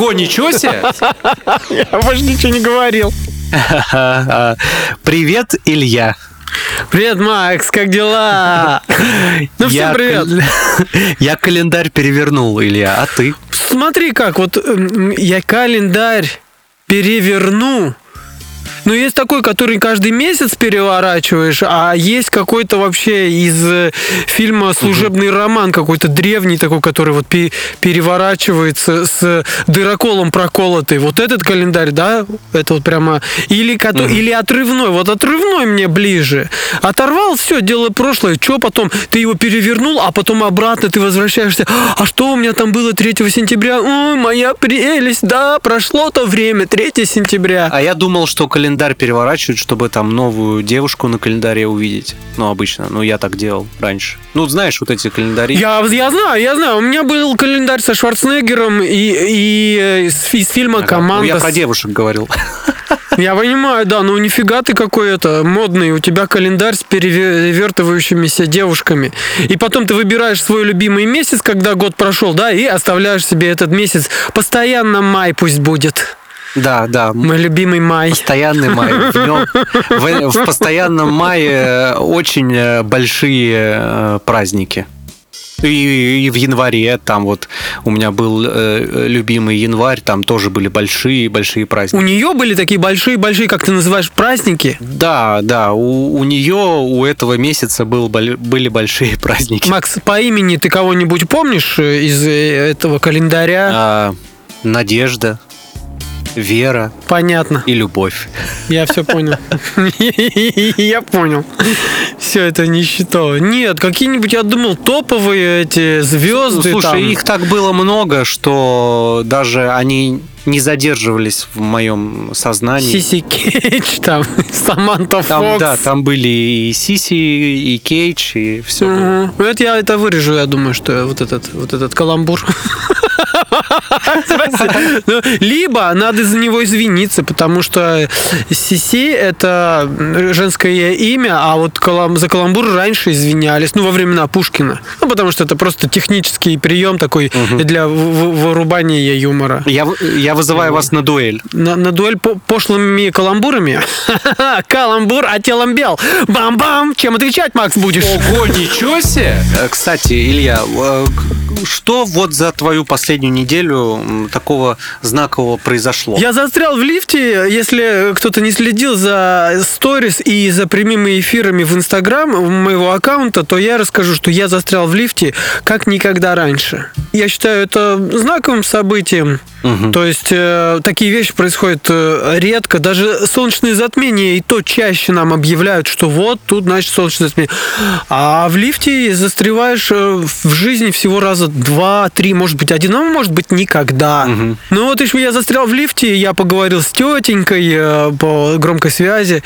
Ого, ничего себе! Я больше ничего не говорил. Привет, Илья. Привет, Макс, как дела? Ну, всем Я привет. кал- Я календарь перевернул, Илья, а ты? Смотри как, вот м, я календарь переверну. Ну, есть такой, который каждый месяц переворачиваешь, а есть какой-то вообще из э, фильма «Служебный роман», какой-то древний такой, который вот пе- переворачивается с дыроколом проколотый. Вот этот календарь, да, это вот прямо... Или, или отрывной. Вот отрывной мне ближе. Оторвал, все, дело прошлое. Что потом? Ты его перевернул, а потом обратно ты возвращаешься. А что у меня там было 3 сентября? Ой, моя прелесть, да, прошло то время, 3 сентября. А я думал, что календарь переворачивают, чтобы там новую девушку на календаре увидеть. Ну, обычно. Ну, я так делал раньше. Ну, знаешь, вот эти календари. Я, я знаю, я знаю. У меня был календарь со Шварценеггером и, и э, из, из фильма. «Команда». Ну, я про девушек говорил. Я понимаю, да, ну нифига ты какой это модный. У тебя календарь с перевертывающимися девушками. И потом ты выбираешь свой любимый месяц, когда год прошел, да, и оставляешь себе этот месяц. Постоянно май пусть будет. Да, да. Мой любимый май. Постоянный май. В, нем- в- в постоянном мае очень э, большие э, праздники. И, и в январе там вот у меня был э, любимый январь, там тоже были большие-большие У праздники. нее были такие большие-большие, как ты называешь, праздники. Да, да, у, у нее у этого месяца был, были большие праздники. Макс, по имени ты кого-нибудь помнишь э, из э, этого календаря? А, Надежда, Вера Понятно. и Любовь. Я все понял. Я понял. Все это нището. Нет, какие-нибудь, я думал, топовые эти звезды. слушай, их так было много, что даже они не задерживались в моем сознании. Сиси Кейдж, там, Саманта Там, Фокс. да, там были и Сиси, и Кейдж, и все. Мгм. Ну, Это я это вырежу, я думаю, что вот этот, вот этот каламбур. Ну, Либо надо за него извиниться, потому что Сиси это женское имя, а вот за каламбур раньше извинялись, ну, во времена Пушкина. Ну, потому что это просто технический прием такой для вырубания юмора. Я, я вызываю вас на дуэль. На, на дуэль по пошлыми каламбурами. Каламбур, а телом бел. Бам-бам! Чем отвечать, Макс, будешь? Ого, ничего себе! Э, Кстати, Илья, э, что вот за твою последнюю неделю такого знакового произошло? Я застрял в лифте. Если кто-то не следил за сторис и за прямыми эфирами в Инстаграм моего аккаунта, то я расскажу, что я застрял в лифте как никогда раньше. Я считаю это знаковым событием. Мгм. То есть э, такие вещи происходят э, редко. Даже солнечные затмения и то чаще нам объявляют, что вот тут, значит, солнечное затмение. А в лифте застреваешь э, в жизни всего раза два, три, может быть, один, а может быть, никогда. Мгм. Ну вот еще я застрял в лифте, я поговорил с тетенькой э, по громкой связи.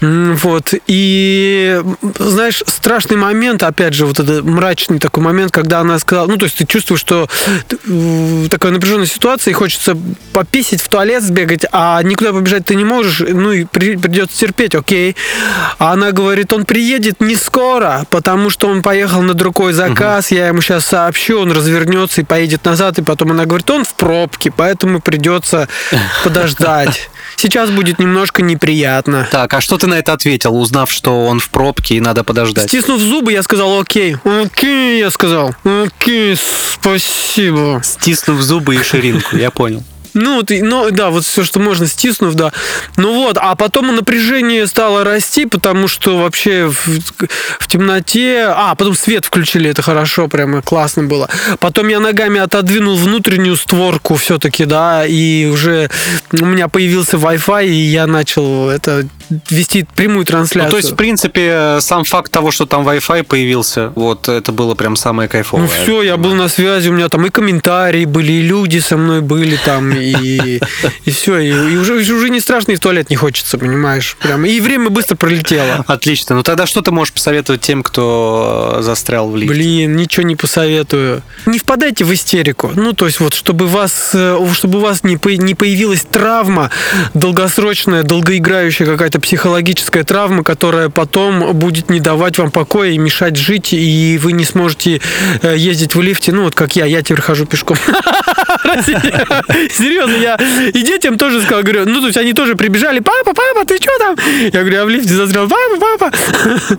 Вот. И, знаешь, страшный момент, опять же, вот этот мрачный такой момент, когда она сказала, ну, то есть ты чувствуешь, что э, такая напряженная ситуация, и хочется пописать в туалет, сбегать, а никуда побежать ты не можешь, ну, и при- придется терпеть, окей. А она говорит, он приедет не скоро, потому что он поехал на другой заказ, я ему сейчас сообщу, он развернется и поедет назад, и потом она говорит, он в пробке, поэтому придется подождать. Сейчас будет немножко неприятно. Так, а что ты на это ответил, узнав, что он в пробке и надо подождать? Стиснув зубы, я сказал окей. Окей, я сказал. Окей, спасибо. Стиснув зубы и ширинку, я понял. Ну, и- ну, да, вот все, что можно, стиснув, да. Ну вот, а потом напряжение стало расти, потому что вообще в, в темноте... А, потом свет включили, это хорошо, прямо классно было. Потом я ногами отодвинул внутреннюю створку все-таки, да, и уже у меня появился Wi-Fi, и я начал это вести прямую Ну, трансляцию. то есть, в принципе, сам факт того, что там Wi-Fi появился, вот это было прям самое кайфовое. Ну все, я был на связи, у меня там и комментарии были, и люди со мной были там, и, и все, и, и уже, уже не страшно, и в туалет не хочется, понимаешь, прям, и время быстро пролетело. Отлично. Ну тогда что ты можешь посоветовать тем, кто э, застрял в лифте? Блин, ничего не посоветую. Не впадайте в истерику. Ну, то есть вот, чтобы вас, э, чтобы у вас не, по- не появилась травма, долгосрочная, долгоиграющая какая-то психологическая травма, которая потом будет не давать вам покоя и мешать жить, и вы не сможете э, ездить в лифте. Ну, вот как я, я теперь хожу пешком. Серьезно, я и детям тоже сказал, говорю, ну, то есть они тоже прибежали, папа, папа, ты что там? Я говорю, я в лифте застрял, папа, папа.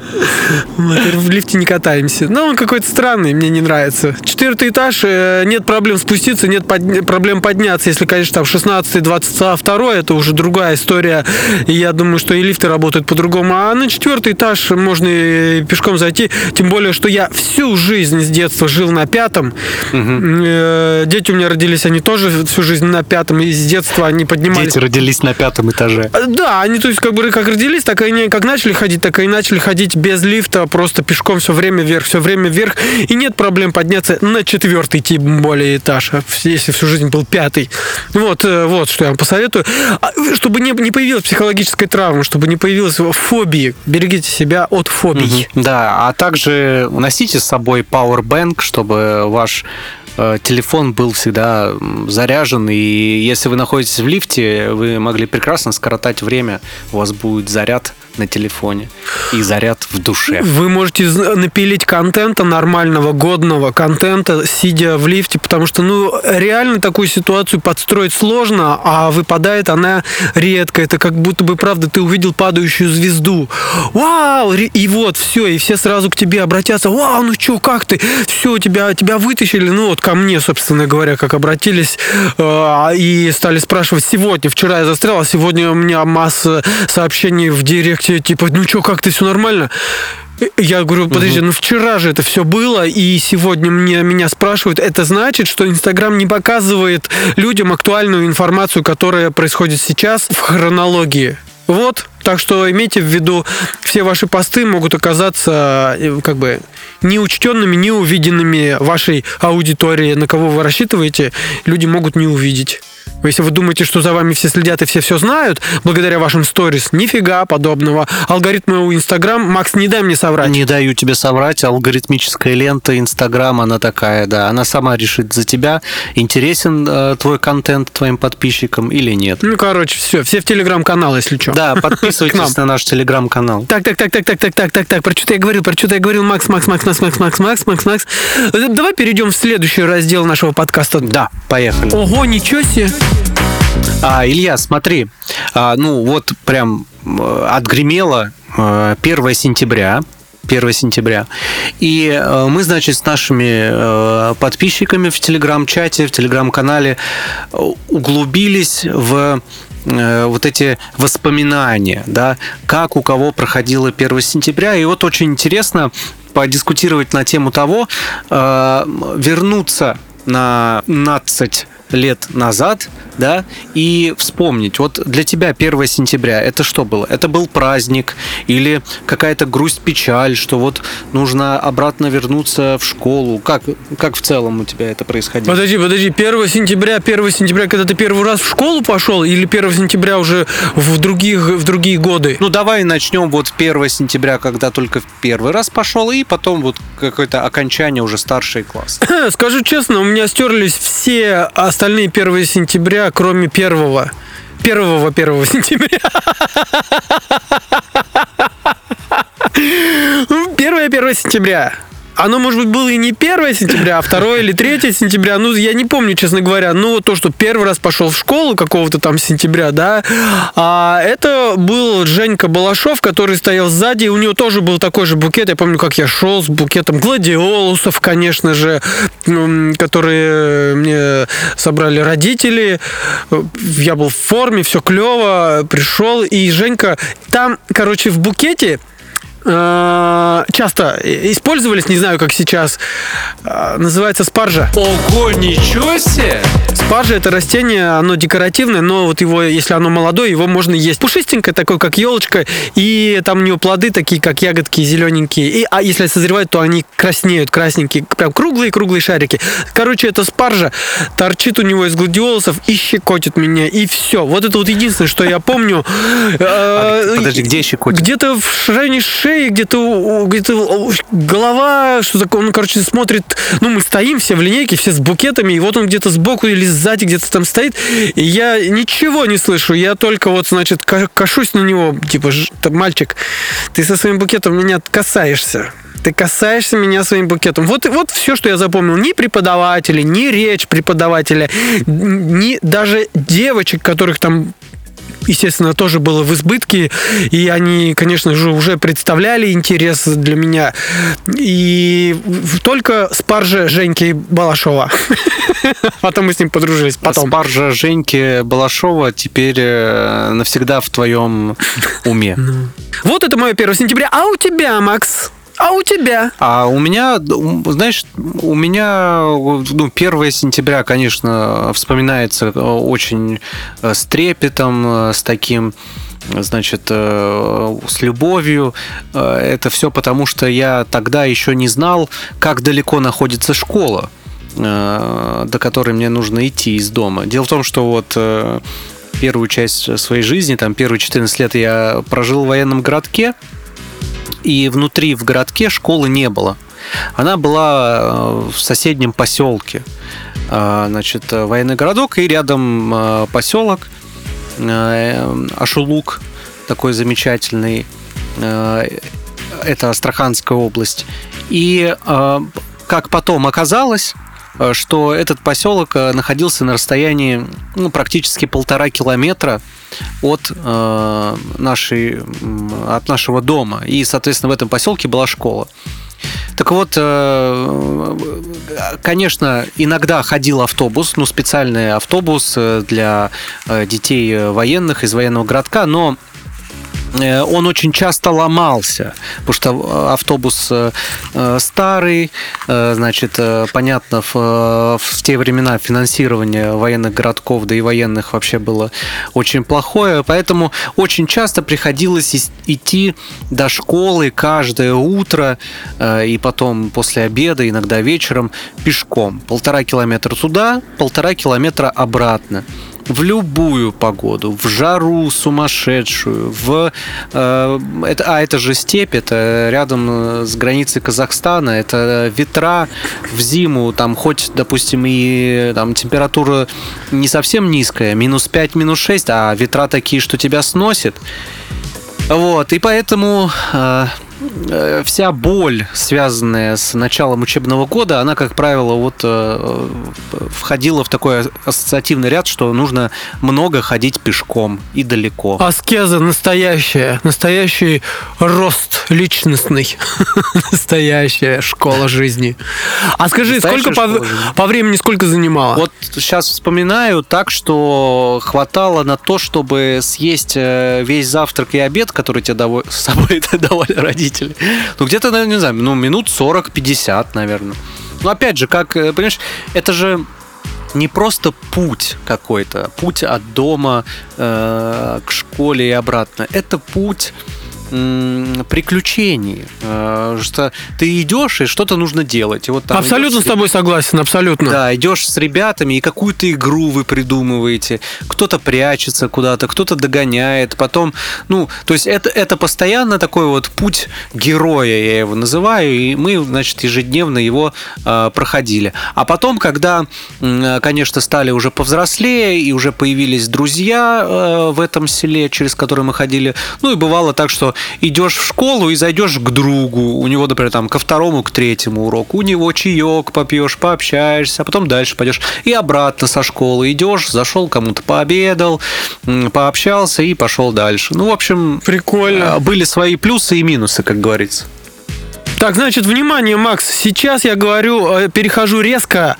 Мы в лифте не катаемся. Ну, он какой-то странный, мне не нравится. Четвертый этаж, э, нет проблем спуститься, нет под- проблем подняться. Если, конечно, там 16 22 это уже другая история. И я думаю, что и лифты работают по-другому. А на четвертый этаж можно и пешком зайти. Тем более, что я всю жизнь с детства жил на пятом. Э, Дети у меня родились, они тоже всю жизнь на пятом. И с детства они поднимались. Дети родились на пятом этаже. Э, Да, они, то есть, как бы как родились, так и они как начали ходить, так и начали ходить без лифта, просто пешком все время вверх, все время вверх. И нет проблем подняться на четвертый, тем более этаж, а если всю жизнь был пятый. Вот, э, вот, что я вам посоветую. А, Чтобы не, не появилась психологическая травма, чтобы не появилась фобии. Берегите себя от фобий. Да, а также носите с собой Powerbank, чтобы ваш телефон был всегда заряжен, и если вы находитесь в лифте, вы могли прекрасно скоротать время, у вас будет заряд на телефоне и заряд в душе. Вы можете напилить контента нормального, годного контента, сидя в лифте, потому что, ну, реально такую ситуацию подстроить сложно, а выпадает она редко. Это как будто бы, правда, ты увидел падающую звезду. Вау! И вот, все, и все сразу к тебе обратятся. Вау, ну что, как ты? Все, тебя, тебя вытащили. Ну, вот ко мне, собственно говоря, как обратились э, и стали спрашивать сегодня. Вчера я застрял, а сегодня у меня масса сообщений в директе, типа, ну что, как ты, все нормально? Я говорю, подожди, ну вчера же это все было, и сегодня мне, меня спрашивают. Это значит, что Инстаграм не показывает людям актуальную информацию, которая происходит сейчас в хронологии. Вот, так что имейте в виду, все ваши посты могут оказаться э, как бы неучтенными, неувиденными вашей аудитории, на кого вы рассчитываете, люди могут не увидеть. Если вы думаете, что за вами все следят и все все знают, благодаря вашим сторис, нифига подобного. Алгоритмы у Инстаграм, Макс, не дай мне соврать. Не даю тебе соврать, алгоритмическая лента Инстаграм, она такая, да, она сама решит за тебя, интересен э, твой контент твоим подписчикам или нет. Ну, короче, все, все в телеграм-канал, если что. Да, подписывайтесь на наш телеграм-канал. Так, так, так, так, так, так, так, так, так. Про что-то я говорил, про что-то я говорил. Макс, Макс, Макс, Макс, Макс, Макс, Макс, Макс, Макс. Э, Давай перейдем в следующий раздел нашего подкаста. Да, поехали. Ого, ничего себе. А, Илья, смотри, а, ну вот прям э, отгремело э, 1 сентября. 1 сентября. И э, мы, значит, с нашими э, подписчиками в телеграм-чате, в телеграм-канале э, углубились в э, вот эти воспоминания, да, как у кого проходило 1 сентября. И вот очень интересно подискутировать на тему того, э, вернуться на 15 лет назад, да, и вспомнить, вот для тебя 1 сентября это что было? Это был праздник или какая-то грусть, печаль, что вот нужно обратно вернуться в школу? Как, как в целом у тебя это происходило? Подожди, подожди, 1 сентября, 1 сентября, когда ты первый раз в школу пошел, или 1 сентября уже в, других, в другие годы? Ну, давай начнем вот 1 сентября, когда только в первый раз пошел, и потом вот какое-то окончание уже старший класс. Скажу честно, у меня стерлись все остальные 1 сентября, кроме первого. Первого 1 сентября. Первое 1 сентября. Оно, может быть, было и не 1 сентября, а 2 или 3 сентября. Ну, я не помню, честно говоря. Ну, вот то, что первый раз пошел в школу какого-то там сентября, да. А это был Женька Балашов, который стоял сзади. У него тоже был такой же букет. Я помню, как я шел с букетом гладиолусов, конечно же, которые мне собрали родители. Я был в форме, все клево. Пришел, и Женька... Там, короче, в букете э, часто использовались, не знаю, как сейчас, э, называется спаржа. Ого, ничего себе! Спаржа это растение, оно декоративное, но вот его, если оно молодое, его можно есть. Пушистенькое, такое, как елочка, и там у него плоды такие, как ягодки, зелененькие. И, а если созревают, то они краснеют, красненькие, прям круглые-круглые шарики. Короче, это спаржа торчит у него из гладиолусов и щекотит меня, и все. Вот это вот единственное, что я помню. Э, Подожди, где щекотит? Где-то в районе шеи, у- где-то у- голова, что такое, ну, короче, смотрит, ну, мы стоим все в линейке, все с букетами, и вот он где-то сбоку или сзади где-то там стоит, и я ничего не слышу, я только вот, значит, ка- кашусь на него, типа, «Ж- там, мальчик, ты со своим букетом меня касаешься. ты касаешься меня своим букетом. Вот, вот все, что я запомнил. Ни преподаватели, ни речь преподавателя, ни даже девочек, которых там естественно, тоже было в избытке, и они, конечно же, уже представляли интерес для меня. И только спаржа Женьки Балашова. Потом мы с ним подружились. Потом. Спаржа Женьки Балашова теперь э, навсегда в твоем уме. Ну. Вот это мое 1 сентября. А у тебя, Макс? А у тебя? А у меня, знаешь, у меня ну, 1 сентября, конечно, вспоминается очень э, с трепетом, э, с таким значит, э, с любовью. Это все потому, что я тогда еще не знал, как далеко находится школа, до которой мне нужно идти из дома. Дело в том, что вот первую часть своей жизни, там первые 14 лет я прожил в военном городке, и внутри в городке школы не было. Она была э, в соседнем поселке. Э, значит, военный городок и рядом э, поселок Ашулук, такой замечательный. Это Астраханская область. И как потом оказалось, что этот поселок находился на расстоянии ну, практически полтора километра от, э, нашей, от нашего дома. И, соответственно, в этом поселке была школа. Так вот, э, конечно, иногда ходил автобус, ну, специальный автобус э, для детей военных из военного городка, но Э, он очень часто ломался, потому что э, автобус э, старый, значит, понятно, в, в те времена финансирование военных городков, да и военных вообще было очень плохое, поэтому очень часто приходилось идти до школы каждое утро и потом после обеда, иногда вечером пешком. Полтора километра туда, полтора километра обратно в любую погоду, в жару сумасшедшую, в... Э, это, а, это же степь, это рядом с границей Казахстана, это ветра в зиму, там хоть, допустим, и там температура не совсем низкая, минус 5, минус 6, а ветра такие, что тебя сносит. Вот, и поэтому... Э, вся боль, связанная с началом учебного года, она, как правило, вот э, входила в такой ассоциативный ряд, что нужно много ходить пешком и далеко. Аскеза настоящая, настоящий рост личностный, настоящая школа жизни. А скажи, сколько по, по времени сколько занимала? Вот сейчас вспоминаю так, что хватало на то, чтобы съесть э, весь завтрак и обед, который тебе с собой давали родители родители. Ну, где-то, наверное, не знаю, ну, минут 40-50, наверное. Ну, опять же, как, э, понимаешь, это же не просто путь какой-то, путь от дома э, к школе и обратно. Это путь приключений, э, что ты идешь и что-то нужно делать. И вот там абсолютно с тобой согласен, абсолютно. Да, идешь с ребятами и какую-то игру вы придумываете. Кто-то прячется куда-то, кто-то догоняет, потом, ну, то есть это это постоянно такой вот путь героя, я его называю, и мы, значит, ежедневно его э, проходили. А потом, когда, конечно, стали уже повзрослее и уже появились друзья э, в этом селе, через которые мы ходили, ну и бывало так, что идешь в школу и зайдешь к другу, у него, например, там ко второму, к третьему уроку, у него чаек попьешь, пообщаешься, а потом дальше пойдешь и обратно со школы идешь, зашел кому-то пообедал, пообщался и пошел дальше. Ну, в общем, прикольно. А, были свои плюсы и минусы, как говорится. Так, значит, внимание, Макс, сейчас я говорю, э, перехожу резко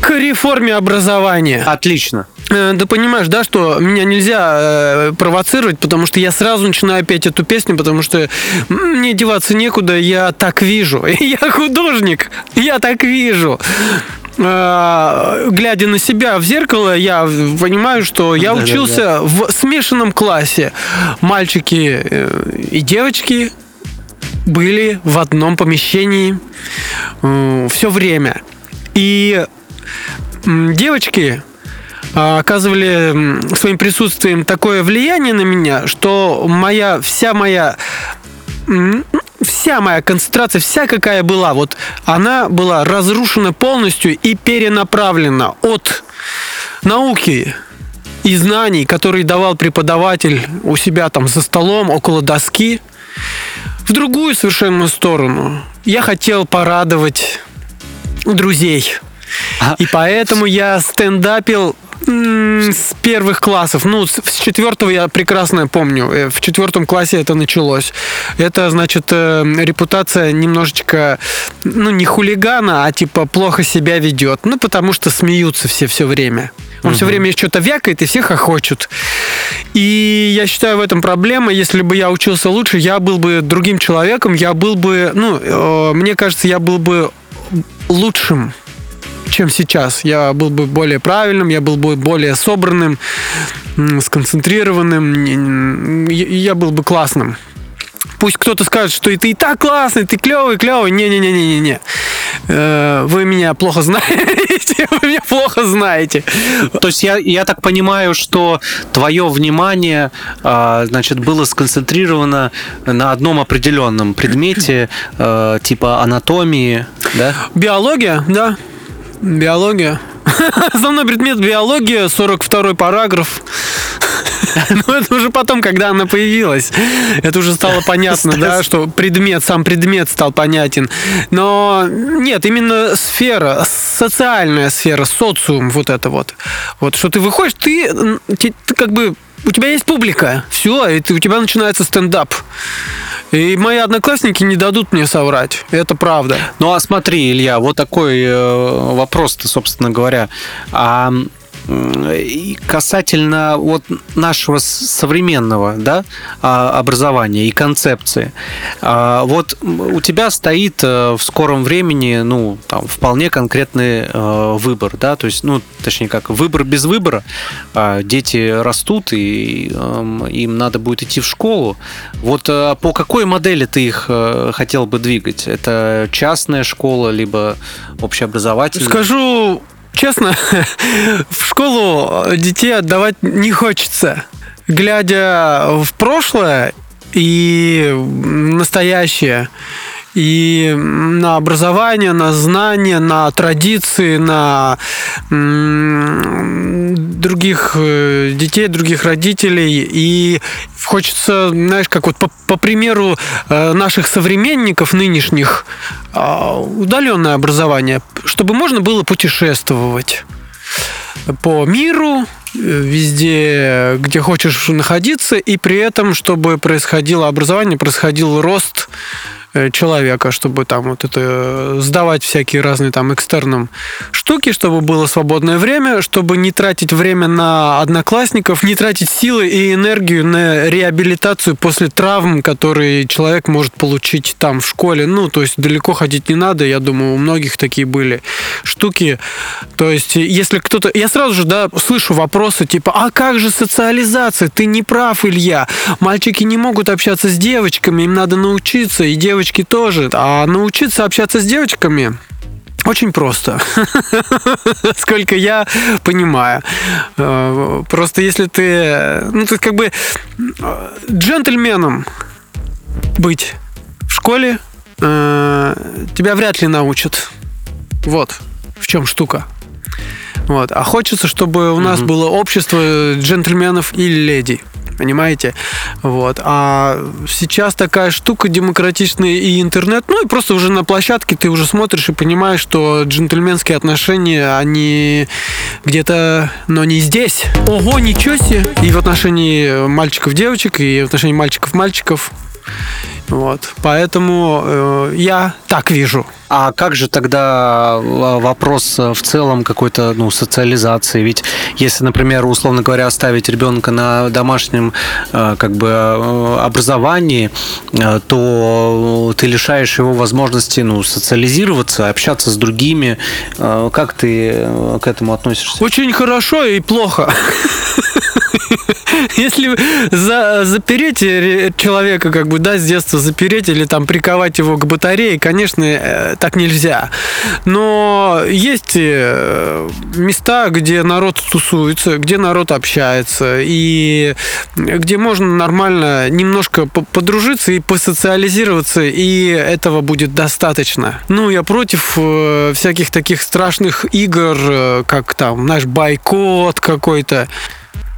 к реформе образования. Отлично. Э, да понимаешь, да, что меня нельзя э, провоцировать, потому что я сразу начинаю петь эту песню, потому что мне деваться некуда, я так вижу. Я художник, я так вижу э, глядя на себя в зеркало, я понимаю, что я да, учился да, да. в смешанном классе. Мальчики э, и девочки были в одном помещении э, все время. И девочки оказывали своим присутствием такое влияние на меня, что моя вся моя вся моя концентрация, вся какая была, вот она была разрушена полностью и перенаправлена от науки и знаний, которые давал преподаватель у себя там за столом, около доски, в другую совершенно сторону. Я хотел порадовать друзей. И поэтому я стендапил с первых классов. Ну, с четвертого я прекрасно помню. Э, в четвертом классе это началось. Это, значит, э, репутация немножечко, ну, не хулигана, а типа плохо себя ведет. Ну, потому что смеются все все время. Он угу. все время что-то вякает и всех охочут. И я считаю в этом проблема. Если бы я учился лучше, я был бы другим человеком, я был бы, ну, э, мне кажется, я был бы лучшим чем сейчас. Я был бы более правильным, я был бы более собранным, сконцентрированным, я был бы классным. Пусть кто-то скажет, что ты и так классный, ты клевый, клевый. Не-не-не-не-не. Э, вы меня плохо знаете, вы меня плохо знаете. То есть я, я так понимаю, что твое внимание, а, значит, было сконцентрировано на одном определенном предмете, э, типа анатомии, да? Биология, да. Биология. Основной предмет биология, 42 параграф. Ну, это уже потом, когда она появилась. Это уже стало понятно, да, что предмет, сам предмет стал понятен. Но нет, именно сфера, социальная сфера, социум, вот это вот. Вот, что ты выходишь, ты, ты, ты как бы у тебя есть публика, все, и ты, у тебя начинается стендап. И мои одноклассники не дадут мне соврать. Это правда. Ну а смотри, Илья, вот такой э, вопрос-то, собственно говоря. А касательно вот нашего современного да, а, образования и концепции. А, вот у тебя стоит э, в скором времени ну, там, вполне конкретный э, выбор, да, то есть, ну, точнее как, выбор без выбора. А, дети растут, и эм, им надо будет идти в школу. Вот э, по какой модели ты их хотел бы двигать? Это частная школа, либо общеобразовательная? Скажу честно, в школу детей отдавать не хочется. Глядя в прошлое и настоящее, и на образование, на знания, на традиции, на других э, детей, других родителей. И хочется, знаешь, как вот по, по примеру э, наших современников нынешних, а, удаленное образование, чтобы можно было путешествовать по миру, э, везде, где хочешь находиться, и при этом, чтобы происходило образование, происходил рост человека, чтобы там вот это э, сдавать всякие разные там экстерном штуки, чтобы было свободное время, чтобы не тратить время на одноклассников, не тратить силы и энергию на реабилитацию после травм, которые человек может получить там в школе. Ну, то есть далеко ходить не надо, я думаю, у многих такие были штуки. То есть если кто-то... Я сразу же, да, слышу вопросы типа, а как же социализация? Ты не прав, Илья. Мальчики не могут общаться с девочками, им надо научиться, и девочки девочки тоже. А научиться общаться с девочками очень просто. Сколько я понимаю. Э, просто если ты... Ну, ты как бы э, джентльменом быть в школе э, тебя вряд ли научат. Вот в чем штука. Вот. А хочется, чтобы у нас было общество джентльменов и леди понимаете? Вот. А сейчас такая штука демократичная и интернет, ну и просто уже на площадке ты уже смотришь и понимаешь, что джентльменские отношения, они где-то, но не здесь. Ого, ничего себе! И в отношении мальчиков-девочек, и в отношении мальчиков-мальчиков. Вот. Поэтому э, я так вижу. А как же тогда э, вопрос э, в целом какой-то ну, социализации? Ведь если, например, условно говоря, оставить ребенка на домашнем э, как бы образовании, то ты лишаешь его возможности ну, социализироваться, общаться с другими. Как ты к этому относишься? Очень хорошо и плохо. Если за, запереть человека, как бы, да, с детства запереть или там приковать его к батарее, конечно, э, так нельзя. Но есть э, места, где народ тусуется, где народ общается, и где можно нормально немножко подружиться и посоциализироваться, и этого будет достаточно. Ну, я против э, всяких таких страшных игр, как там, знаешь, бойкот какой-то.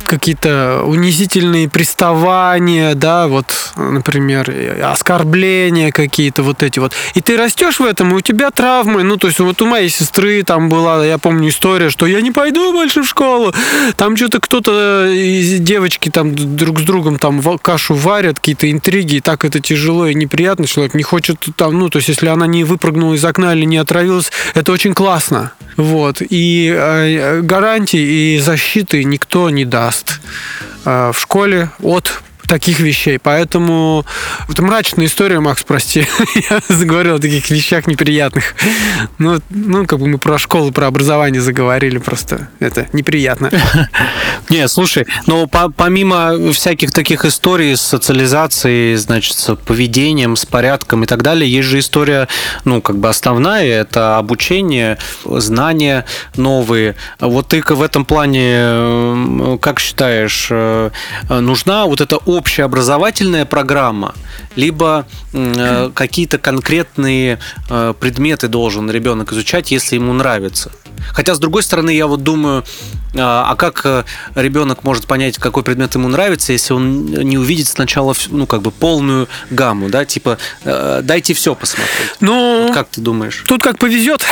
Какие-то унизительные приставания, да, вот, например, оскорбления какие-то вот эти вот. И ты растешь в этом, и у тебя травмы. Ну, то есть вот у моей сестры там была, я помню, история, что я не пойду больше в школу. Там что-то кто-то из девочки там друг с другом там кашу варят, какие-то интриги, и так это тяжело и неприятно. Человек не хочет там, ну, то есть если она не выпрыгнула из окна или не отравилась, это очень классно. Вот. И э, гарантии и защиты никто не даст даст э, в школе от таких вещей. Поэтому это мрачная история, Макс, прости. Я заговорил о таких вещах неприятных. Ну, ну, как бы мы про школу, про образование заговорили просто. Это неприятно. Не, слушай, но по помимо всяких таких историй с социализацией, значит, с поведением, с порядком и так далее, есть же история, ну, как бы основная, это обучение, знания новые. Вот ты в этом плане, как считаешь, э, нужна вот эта общеобразовательная программа, либо э, какие-то конкретные э, предметы должен ребенок изучать, если ему нравится. Хотя, с другой стороны, я вот думаю, э, а как э, ребенок может понять, какой предмет ему нравится, если он не увидит сначала, ну, как бы полную гамму, да, типа, э, дайте все посмотреть. Ну, вот как ты думаешь? Тут как повезет.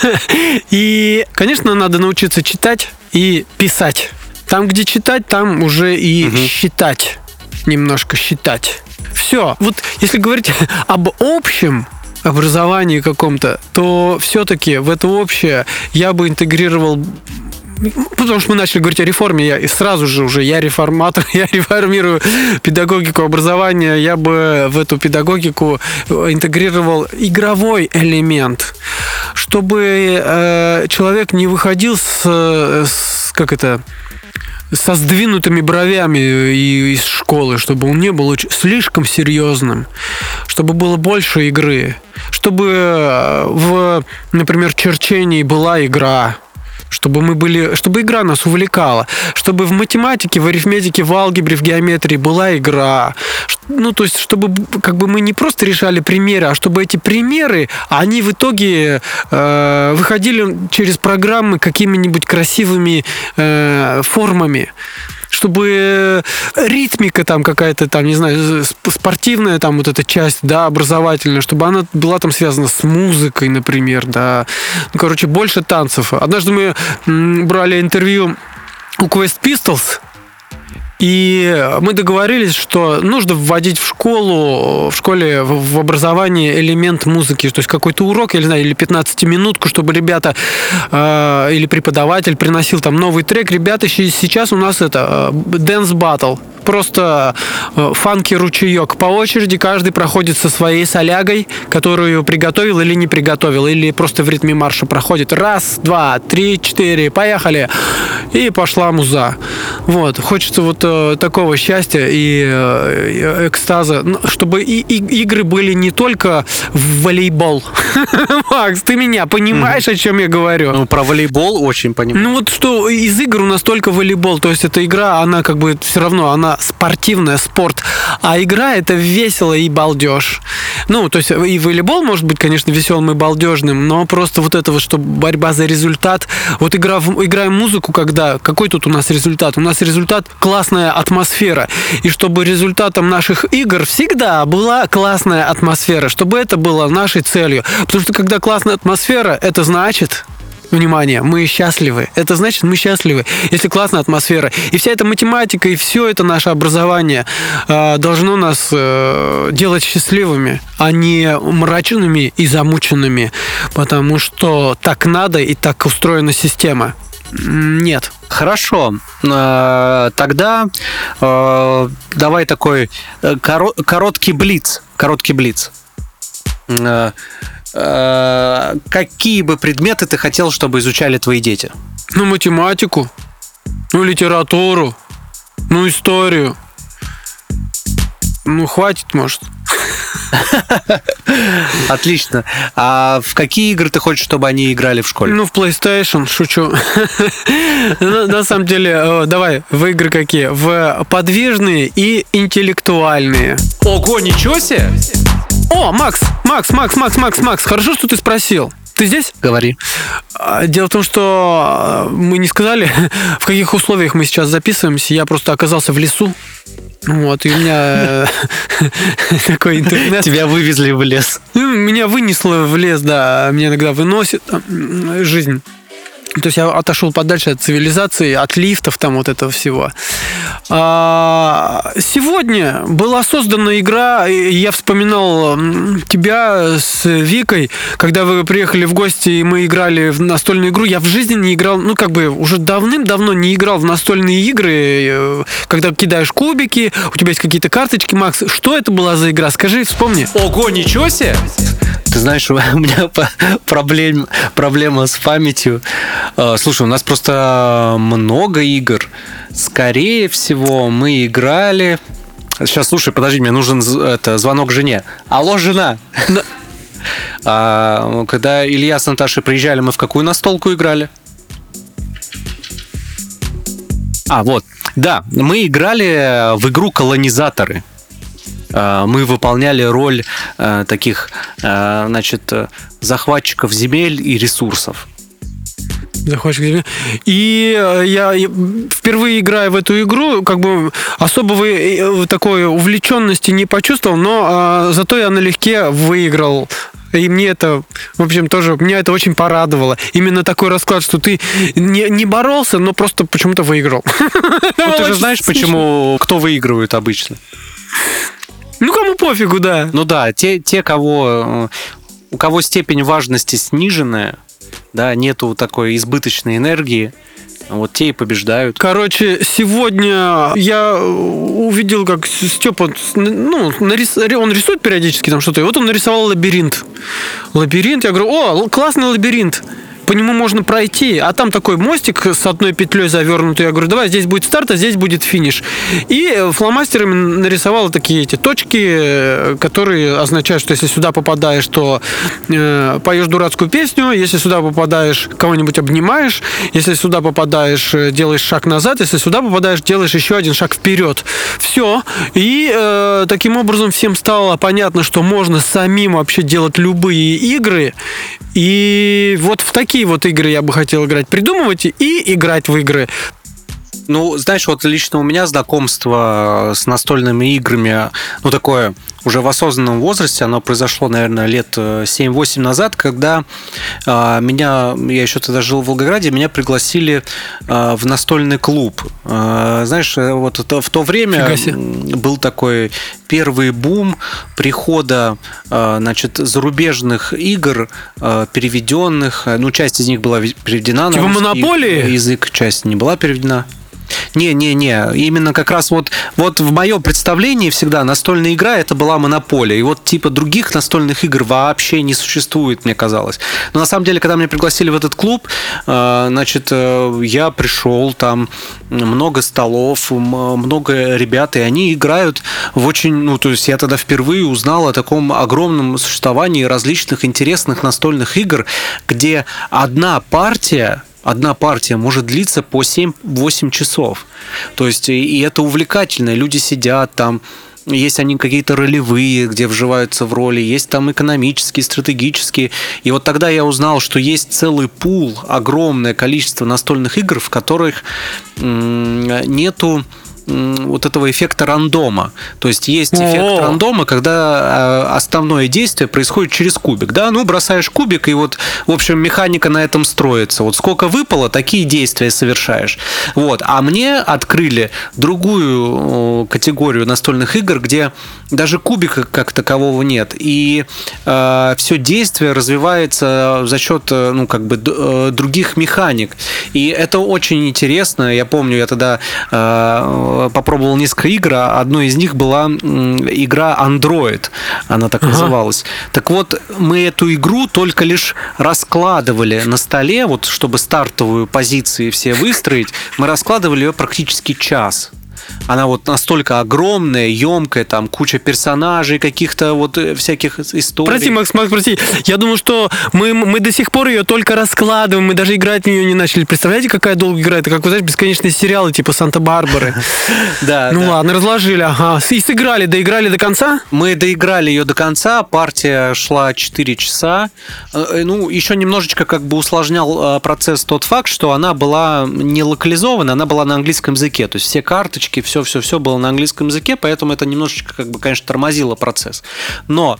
И, конечно, надо научиться читать и писать. Там, где читать, там уже и угу. считать немножко считать. Все. Вот если говорить об общем образовании каком-то, то все-таки в это общее я бы интегрировал Потому что мы начали говорить о реформе, я, и сразу же уже я реформатор, я реформирую педагогику образования, я бы в эту педагогику интегрировал игровой элемент, чтобы э, человек не выходил с, с как это со сдвинутыми бровями из школы, чтобы он не был слишком серьезным, чтобы было больше игры, чтобы э, в, например, черчении была игра, чтобы мы были, чтобы игра нас увлекала, чтобы в математике, в арифметике, в алгебре, в геометрии была игра. Ну, то есть, чтобы как бы мы не просто решали примеры, а чтобы эти примеры, они в итоге э, выходили через программы какими-нибудь красивыми э, формами чтобы ритмика там какая-то там, не знаю, спортивная там вот эта часть, да, образовательная, чтобы она была там связана с музыкой, например, да. Ну, короче, больше танцев. Однажды мы брали интервью у Quest Pistols, и мы договорились, что нужно вводить в школу, в школе, в образование элемент музыки, то есть какой-то урок, я не знаю, или 15-минутку, чтобы ребята э, или преподаватель приносил там новый трек. Ребята, сейчас у нас это э, dance battle просто э, фанки ручеек. По очереди каждый проходит со своей солягой, которую приготовил или не приготовил, или просто в ритме марша проходит. Раз, два, три, четыре, поехали. И пошла муза. Вот. Хочется вот э, такого счастья и э, экстаза, ну, чтобы и, и, игры были не только в волейбол. Макс, ты меня понимаешь, о чем я говорю? Ну, про волейбол очень понимаю. Ну, вот что из игр у нас только волейбол. То есть эта игра, она как бы все равно, она спортивная, спорт. А игра это весело и балдеж. Ну, то есть и волейбол может быть, конечно, веселым и балдежным, но просто вот это вот, что борьба за результат. Вот игра, играем музыку, когда... Какой тут у нас результат? У нас результат классная атмосфера. И чтобы результатом наших игр всегда была классная атмосфера, чтобы это было нашей целью. Потому что когда классная атмосфера, это значит, внимание, мы счастливы. Это значит, мы счастливы, если классная атмосфера. И вся эта математика, и все это наше образование э, должно нас э, делать счастливыми, а не мрачными и замученными, потому что так надо и так устроена система. Нет. Хорошо. Э, тогда э, давай такой э, короткий блиц. Короткий блиц какие бы предметы ты хотел, чтобы изучали твои дети? Ну, математику, ну, литературу, ну, историю. Ну, хватит, может. Отлично. А в какие игры ты хочешь, чтобы они играли в школе? Ну, в PlayStation, шучу. На самом деле, давай, в игры какие? В подвижные и интеллектуальные. Ого, ничего себе! О, Макс, Макс, Макс, Макс, Макс, Макс, хорошо, что ты спросил. Ты здесь? Говори. А, дело в том, что а, мы не сказали, в каких условиях мы сейчас записываемся. Я просто оказался в лесу. Вот, и у меня такой интернет. Тебя вывезли в лес. Ну, Меня вынесло в лес, да. Меня иногда выносит жизнь. То есть я отошел подальше от цивилизации, от лифтов, там вот этого всего. А, Сегодня была создана игра, я вспоминал тебя с Викой, когда вы приехали в гости, и мы играли в настольную игру. Я в жизни не играл, ну как бы уже давным-давно не играл в настольные игры, э, когда кидаешь кубики, у тебя есть какие-то карточки, Макс. Что это была за игра? Скажи, вспомни. Ого, ничего себе! Ты знаешь, у меня проблем, проблема с памятью. Э, Слушай, у нас просто много игр. Скорее всего, мы играли... Сейчас, слушай, подожди, мне нужен это, звонок жене. Алло, жена! А, когда Илья с Наташей приезжали, мы в какую настолку играли? А, вот. Да, мы играли в игру «Колонизаторы». А, Мы выполняли роль э, таких, э, значит, захватчиков земель и ресурсов. Захватчик. И э, я впервые играя в эту игру, как бы особого э, такой увлеченности не почувствовал, но а, зато я налегке выиграл. И мне это, в общем, тоже, меня это очень порадовало. Именно такой расклад, что ты не, не боролся, но просто почему-то выиграл. Ну, ты же знаешь, почему, кто выигрывает обычно? Ну, кому пофигу, да. Ну да, те, те кого, э, у кого степень важности сниженная, да, нету такой избыточной энергии, вот те и побеждают. Короче, сегодня я увидел, как Степа, ну, нарис... он рисует периодически там что-то, и вот он нарисовал лабиринт. Лабиринт, я говорю, о, классный лабиринт. По нему можно пройти, а там такой мостик с одной петлей завернутый. Я говорю, давай, здесь будет старт, а здесь будет финиш. И фломастерами нарисовал такие эти точки, э, которые означают, что если сюда попадаешь, то э, поешь дурацкую песню, если сюда попадаешь, кого-нибудь обнимаешь, если сюда попадаешь, э, делаешь шаг назад, если сюда попадаешь, делаешь еще один шаг вперед. Все. И э, таким образом всем стало понятно, что можно самим вообще делать любые игры. И вот в такие вот игры я бы хотел играть. Придумывать и играть в игры. Ну, знаешь, вот лично у меня знакомство с настольными играми, ну, такое уже в осознанном возрасте, оно произошло, наверное, лет э, 7-8 назад, когда э, меня, я еще тогда жил в Волгограде, меня пригласили э, в настольный клуб. Э, знаешь, э, вот это, в то время был такой первый бум прихода, э, значит, зарубежных игр, э, переведенных, э, ну, часть из них была переведена Типа на «Монополии»? язык, часть не была переведена. Не-не-не, именно как раз вот, вот в моем представлении всегда настольная игра это была монополия. И вот типа других настольных игр вообще не существует, мне казалось. Но на самом деле, когда меня пригласили в этот клуб, э, значит, э, я пришел, там много столов, много ребят, и они играют в очень, ну, то есть я тогда впервые узнал о таком огромном существовании различных интересных настольных игр, где одна партия одна партия может длиться по 7-8 часов. То есть, и, это увлекательно. Люди сидят там, есть они какие-то ролевые, где вживаются в роли, есть там экономические, стратегические. И вот тогда я узнал, что есть целый пул, огромное количество настольных игр, в которых нету вот этого эффекта рандома. То есть есть эффект О. рандома, когда э, основное действие происходит через кубик. Да, ну бросаешь кубик, и вот, в общем, механика на этом строится. Вот сколько выпало, такие действия совершаешь. Вот. А мне открыли другую э, категорию настольных игр, где даже кубика как такового нет. И все действие развивается за счет э, ну, как бы, э, других механик. И это очень интересно. Я помню, я тогда э, попробовал несколько игр, а одной из них была игра Android, она так Ага. называлась. Так вот, мы эту игру только лишь раскладывали на столе, вот чтобы стартовую позиции все выстроить, мы раскладывали ее практически час. Она вот настолько огромная, емкая, там куча персонажей, каких-то вот э, всяких историй. Прости, Макс, Макс, прости. Я думаю, что мы, мы до сих пор ее только раскладываем, мы даже играть в нее не начали. Представляете, какая долго играет? Это как, вы знаете, бесконечные сериалы типа Санта-Барбары. Да, Ну ладно, разложили, ага. И сыграли, доиграли до конца? Мы доиграли ее до конца, партия шла 4 часа. Э, Ну, еще немножечко как бы усложнял э, процесс тот факт, что она была не локализована, она была на английском языке. То есть все карточки, все-все-все было на английском языке, поэтому это немножечко, как бы, конечно, тормозило процесс. Но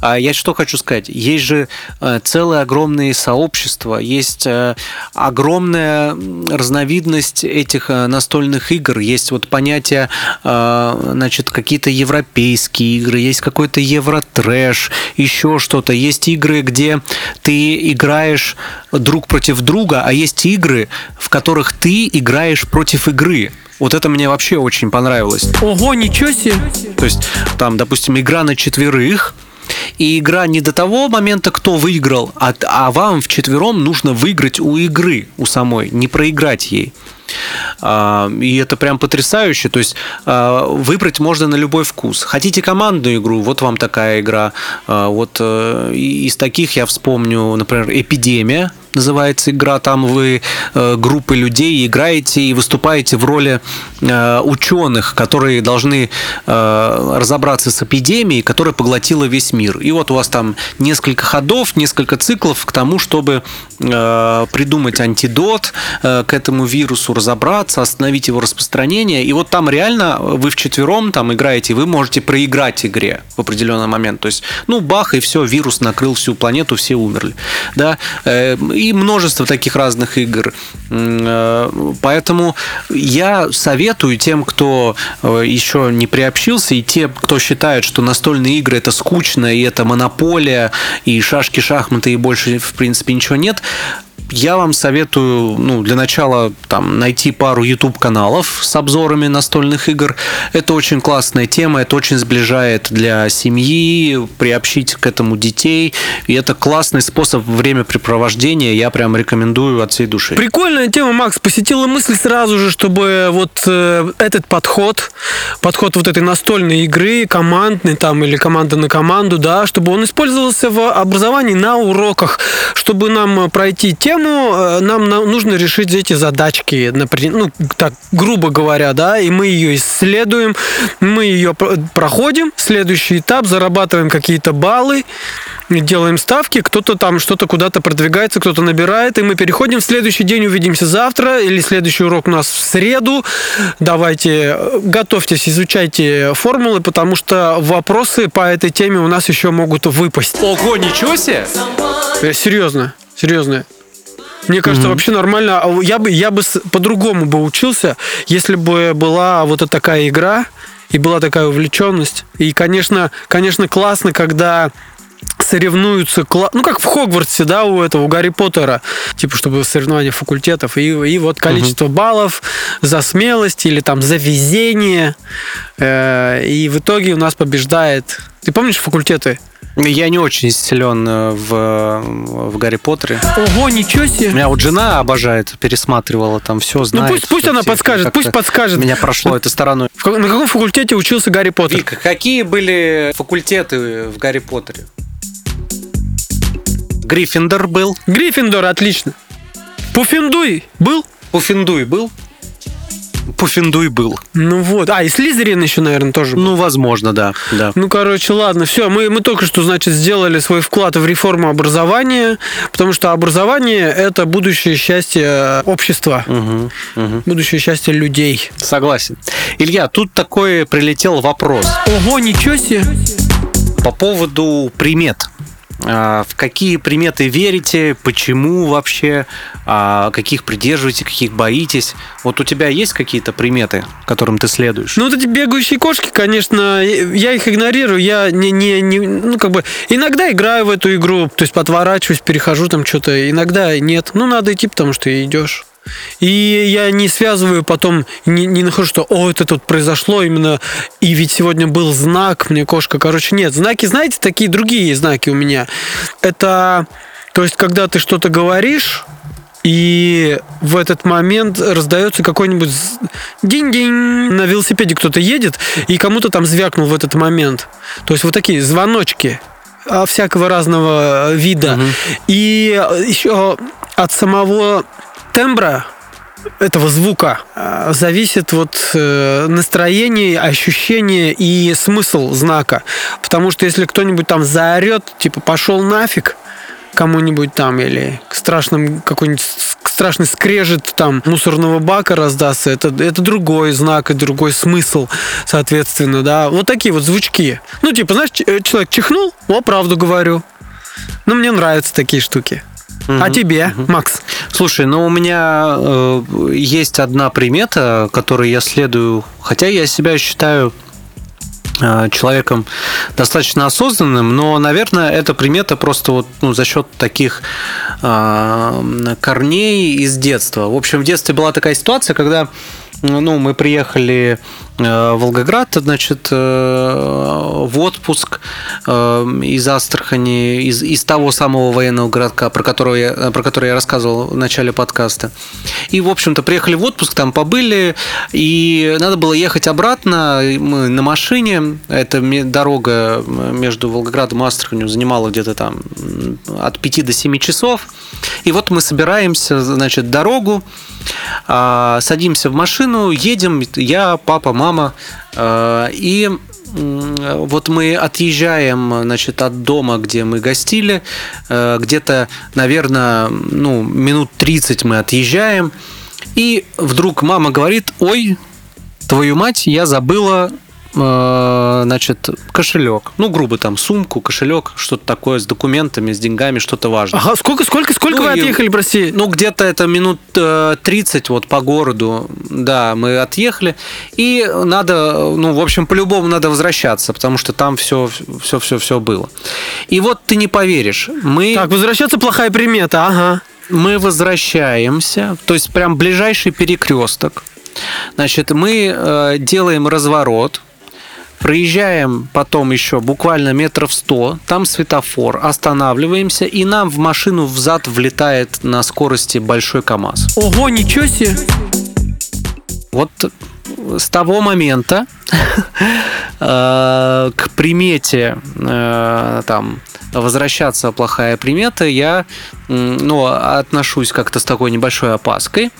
а, я что хочу сказать, есть же э, целые огромные сообщества, есть э, огромная разновидность этих э, настольных игр, есть вот понятие, значит, какие-то европейские игры, есть какой-то евротрэш, еще что-то, есть игры, где ты играешь друг против друга, а есть игры, в которых ты играешь против игры. Вот это мне вообще очень понравилось. Ого, ничего себе. То есть там, допустим, игра на четверых, и игра не до того момента, кто выиграл, а, а вам вчетвером нужно выиграть у игры, у самой, не проиграть ей. А, И это прям потрясающе. То есть а, выбрать можно на любой вкус. Хотите командную игру, вот вам такая игра. А, Вот э, из таких я вспомню, например, Эпидемия называется игра. Там вы э, группы людей играете и выступаете в роли э, ученых, которые должны э, разобраться с эпидемией, которая поглотила весь мир. И вот у вас там несколько ходов, несколько циклов к тому, чтобы придумать антидот к этому вирусу, разобраться, остановить его распространение. И вот там реально вы вчетвером там играете, вы можете проиграть игре в определенный момент. То есть, ну, бах, и все, вирус накрыл всю планету, все умерли. Да? И множество таких разных игр. Э, Поэтому я советую тем, кто э, еще не приобщился, и те, кто считает, что настольные игры это скучно, и это монополия, и шашки, шахматы, и больше, в принципе, ничего нет, я вам советую, ну, для начала там найти пару YouTube каналов с обзорами настольных игр. Это очень классная тема, это очень сближает для семьи, приобщить к этому детей, и это классный способ времяпрепровождения. Я прям рекомендую от всей души. Прикольная тема, Макс. Посетила мысль сразу же, чтобы вот э, этот подход, подход вот этой настольной игры, командный там или команда на команду, да, чтобы он использовался в образовании на уроках, чтобы нам э, пройти тему, э, нам на- нужно решить эти задачки, например, ну, так, грубо говоря, да, и мы ее исследуем, мы ее про- проходим, следующий этап, зарабатываем какие-то баллы, делаем ставки, кто-то там что-то куда-то продвигается, кто-то набирает, и мы переходим в следующий день, увидимся завтра, или следующий урок у нас в среду. Давайте, э, готовьтесь, изучайте формулы, потому что вопросы по этой теме у нас еще могут выпасть. Ого, ничего себе! Э, Серьезно, серьезно. Мне кажется, вообще нормально. А Я бы, я бы по-другому бы учился, если бы была вот такая игра и была такая увлеченность. И, конечно, конечно, классно, когда соревнуются, ну как в Хогвартсе, да, у этого, у Гарри Поттера, типа, чтобы соревнования факультетов, и, и вот количество баллов за смелость или там за везение, Э, и в итоге у нас побеждает. Ты помнишь факультеты? Я не очень силен э, в, в Гарри Поттере. Ого, ничего У себе! меня вот жена обожает, пересматривала там все, Ну знает. пусть, пусть всё, она подскажет, пусть подскажет. Меня прошло это стороной. На каком факультете учился Гарри Поттер? Вика, какие были факультеты в Гарри Поттере? Гриффиндор был. Гриффиндор, отлично. Пуффиндуй был? Пуффиндуй был. Пуффиндуй был. Ну вот. А, и Слизерин еще, наверное, тоже был. Ну, возможно, да. да. Ну, короче, ладно, все, мы, мы только что, значит, сделали свой вклад в реформу образования, потому что образование – это будущее счастье общества, Мгм, мгм. будущее счастье людей. Согласен. Илья, тут такой прилетел вопрос Ого, ничего себе! по поводу примет. А, В какие приметы верите, почему вообще, а, каких придерживаете, каких боитесь? Вот у тебя есть какие-то приметы, которым ты следуешь? Ну, вот эти бегающие кошки, конечно, я их игнорирую. Я не, не, не, ну, как бы, иногда играю в эту игру, то есть подворачиваюсь, перехожу там что-то, иногда нет. Ну, надо идти, потому что идешь. И я не связываю потом, не, не нахожу, что о, это тут произошло именно, и ведь сегодня был знак, мне кошка, короче, нет. Знаки, знаете, такие другие знаки у меня. Это, то есть, когда ты что-то говоришь, и в этот момент раздается какой-нибудь динь-динь. На велосипеде кто-то едет, и кому-то там звякнул в этот момент. То есть вот такие звоночки а, всякого разного вида. И еще от самого тембра этого звука а, зависит вот э, настроение, ощущение и смысл знака. Потому что если кто-нибудь там заорет, типа пошел нафиг кому-нибудь там или к страшным какой-нибудь страшный скрежет там мусорного бака раздастся, это, это другой знак и другой смысл, соответственно, да. Вот такие вот звучки. Ну, типа, знаешь, э, человек чихнул, о, правду говорю. Ну, мне нравятся такие штуки. А тебе, Макс? Слушай, ну у меня э, есть одна примета, которой я следую, хотя я себя считаю э, человеком достаточно осознанным, но, наверное, эта примета просто вот ну, за счет таких э, корней из детства. В общем, в детстве была такая ситуация, когда ну, мы приехали Волгоград, значит, э, в отпуск э, из Астрахани, из, из того самого военного городка, про, которого я, про который я рассказывал в начале подкаста. И, в общем-то, приехали в отпуск, там побыли, и надо было ехать обратно. Мы на машине. Эта дорога между Волгоградом и Астраханью занимала где-то там от 5 до 7 часов. И вот мы собираемся, значит, дорогу, а, садимся в машину, едем, я, папа, мама, а, и м, вот мы отъезжаем, значит, от дома, где мы гостили, э, где-то, наверное, ну, минут 30 мы отъезжаем, и вдруг мама говорит, ой, твою мать, я забыла э, значит, кошелек. Ну, грубо там, сумку, кошелек, что-то такое с документами, с деньгами, что-то важное. Ага, сколько, сколько, сколько Ну, вы отъехали, прости? Ну, где-то это минут э, 30 вот по городу, да, мы отъехали. И надо, ну, в общем, по-любому надо возвращаться, потому что там все, все, все, все было. И вот ты не поверишь, мы, Так, возвращаться плохая примета, ага. мы возвращаемся, то есть прям ближайший перекресток. Значит, мы э, делаем разворот, проезжаем потом еще буквально метров 100, там светофор, останавливаемся, и нам в машину взад влетает на скорости большой КАМАЗ. Ого, ничего себе. Вот с того момента э, к примете э, там возвращаться плохая примета, я ну, отношусь как-то с такой небольшой опаской.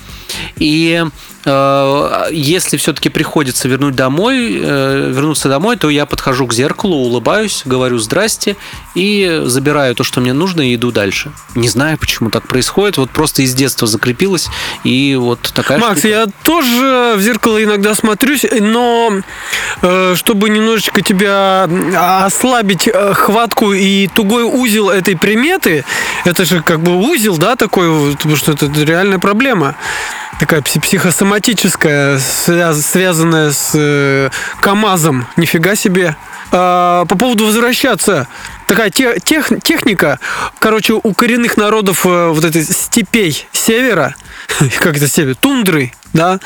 И если все-таки приходится вернуть домой, э, вернуться домой, то я подхожу к зеркалу, улыбаюсь, говорю здрасте и забираю то, что мне нужно, и иду дальше. Не знаю, почему так происходит, вот просто из детства закрепилось, и вот такая Макс, штука. я тоже в зеркало иногда смотрюсь, но э, чтобы немножечко тебя ослабить э, хватку и тугой узел этой приметы, это же как бы узел, да, такой, потому что это реальная проблема. Такая пси- психосоматическая, связ- связанная с э, КАМАЗом. Нифига себе. А, по поводу возвращаться. Такая те- тех- техника, короче, у коренных народов э, вот этой степей севера, как это север, тундры, да,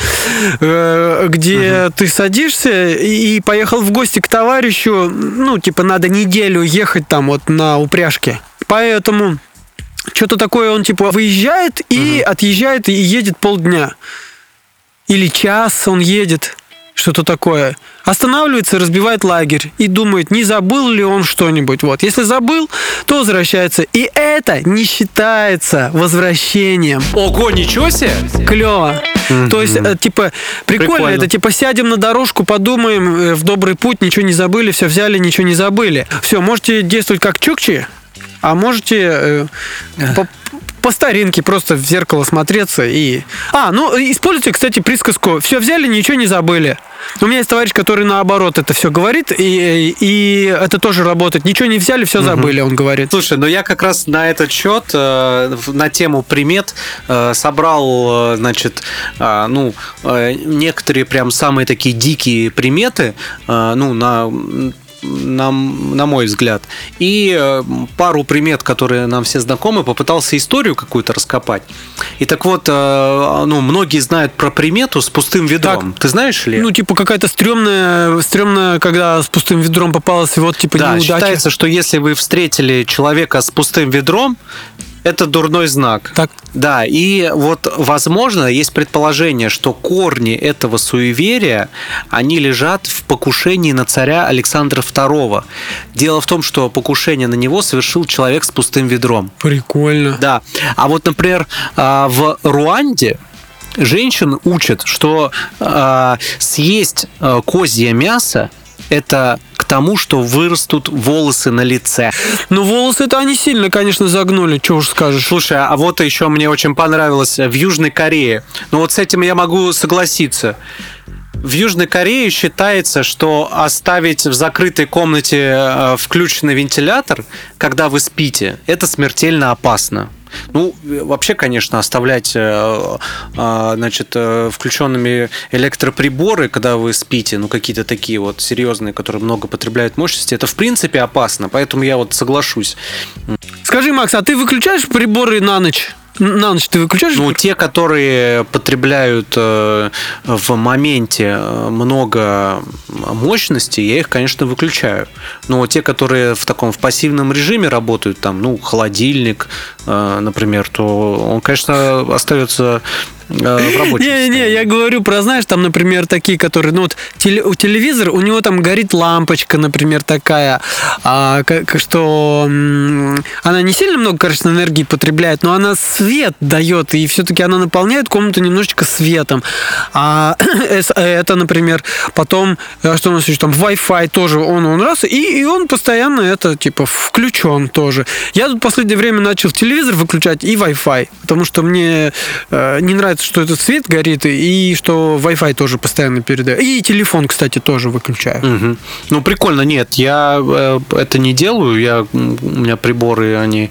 э, где ты садишься и, и поехал в гости к товарищу, ну, типа, надо неделю ехать там вот на упряжке. Поэтому что-то такое он, типа, выезжает и отъезжает и едет полдня. Или час он едет, что-то такое. Останавливается, разбивает лагерь и думает, не забыл ли он что-нибудь. Вот, если забыл, то возвращается. И это не считается возвращением. Ого, ничего себе! Клево. То есть, э, типа, прикольно, Прикольно. это типа сядем на дорожку, подумаем, э, в добрый путь, ничего не забыли, все взяли, ничего не забыли. Все, можете действовать как чукчи, а можете э, по, по старинке просто в зеркало смотреться и... А, ну, используйте, кстати, присказку «все взяли, ничего не забыли». У меня есть товарищ, который наоборот это все говорит, и, и это тоже работает. Ничего не взяли, все забыли, он говорит. Слушай, ну я как раз на этот счет, э, на тему примет, э, собрал, э, значит, а, ну, э, некоторые прям самые такие дикие приметы, э, ну, на на, на мой взгляд. И э, пару примет, которые нам все знакомы, попытался историю какую-то раскопать. И так вот, э, ну, многие знают про примету с пустым ведром. Ты знаешь ли? Ну, типа какая-то стрёмная, стрёмная, когда с пустым ведром попалась, и вот типа Да, неудача. считается, что если вы встретили человека с пустым ведром, Это дурной знак. Так. Да, и вот, возможно, есть предположение, что корни этого суеверия, они лежат в покушении на царя Александра II. Дело в том, что покушение на него совершил человек с пустым ведром. Прикольно. Да. А вот, например, а, в Руанде женщин учат, что а, съесть а, козье мясо это тому, что вырастут волосы на лице. Ну, волосы-то они сильно, конечно, загнули, что уж скажешь. Слушай, а вот еще мне очень понравилось в Южной Корее. Ну вот с этим я могу согласиться. В Южной Корее считается, что оставить в закрытой комнате э, включенный вентилятор, когда вы спите, это смертельно опасно. Ну, вообще, конечно, оставлять э, э, значит, включенными электроприборы, когда вы спите, ну, какие-то такие вот серьезные, которые много потребляют мощности, это, в принципе, опасно. Поэтому я вот соглашусь. Скажи, Макс, а ты выключаешь приборы на ночь? На ночь ты выключаешь? Ну, те, которые потребляют э, в моменте э, много мощности, я их, конечно, выключаю. Но те, которые в таком в пассивном режиме работают, там, ну, холодильник, э, например, то он, конечно, остается в рабочем Не, не, я говорю про, знаешь, там, например, такие, которые, ну вот теле, у телевизора, у него там горит лампочка, например, такая, а, как, что она не сильно много, конечно, энергии потребляет, но она свет дает, и все-таки она наполняет комнату немножечко светом. А это, например, потом, э, что у нас еще там, Wi-Fi тоже, он, он раз, и, и он постоянно это, типа, включен тоже. Я тут в последнее время начал телевизор выключать и Wi-Fi, потому что мне э, не нравится что этот свет горит, и что Wi-Fi тоже постоянно передает. И телефон, кстати, тоже выключаю. Угу. Ну, прикольно. Нет, я э, это не делаю. Я, у меня приборы, они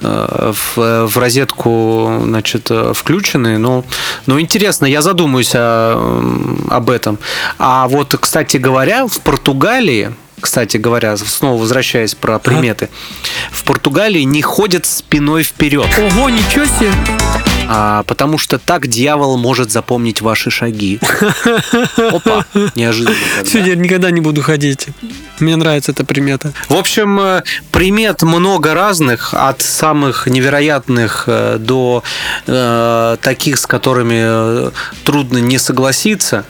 э, в, в розетку, значит, э, включены. Но, но интересно, я задумаюсь о, об этом. А вот, кстати говоря, в Португалии кстати говоря, снова возвращаясь про приметы, а? в Португалии не ходят спиной вперед. Ого, ничего себе! А, потому что так дьявол может запомнить ваши шаги. Опа, неожиданно. Все, я никогда не буду ходить. Мне нравится эта примета. В общем, э, примет много разных, от самых невероятных э, до э, таких, с которыми э, трудно не согласиться.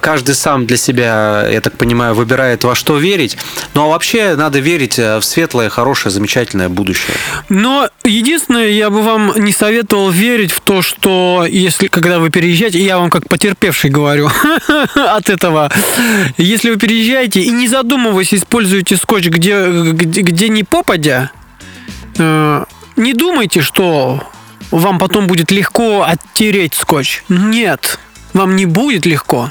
Каждый сам для себя, я так понимаю, выбирает во что верить. Ну а вообще надо верить в светлое, хорошее, замечательное будущее. Но единственное, я бы вам не советовал верить в то, что если когда вы переезжаете, я вам как потерпевший говорю от этого, если вы переезжаете и не задумываясь используете скотч где, где, где не попадя, э, не думайте, что вам потом будет легко оттереть скотч. Нет, вам не будет легко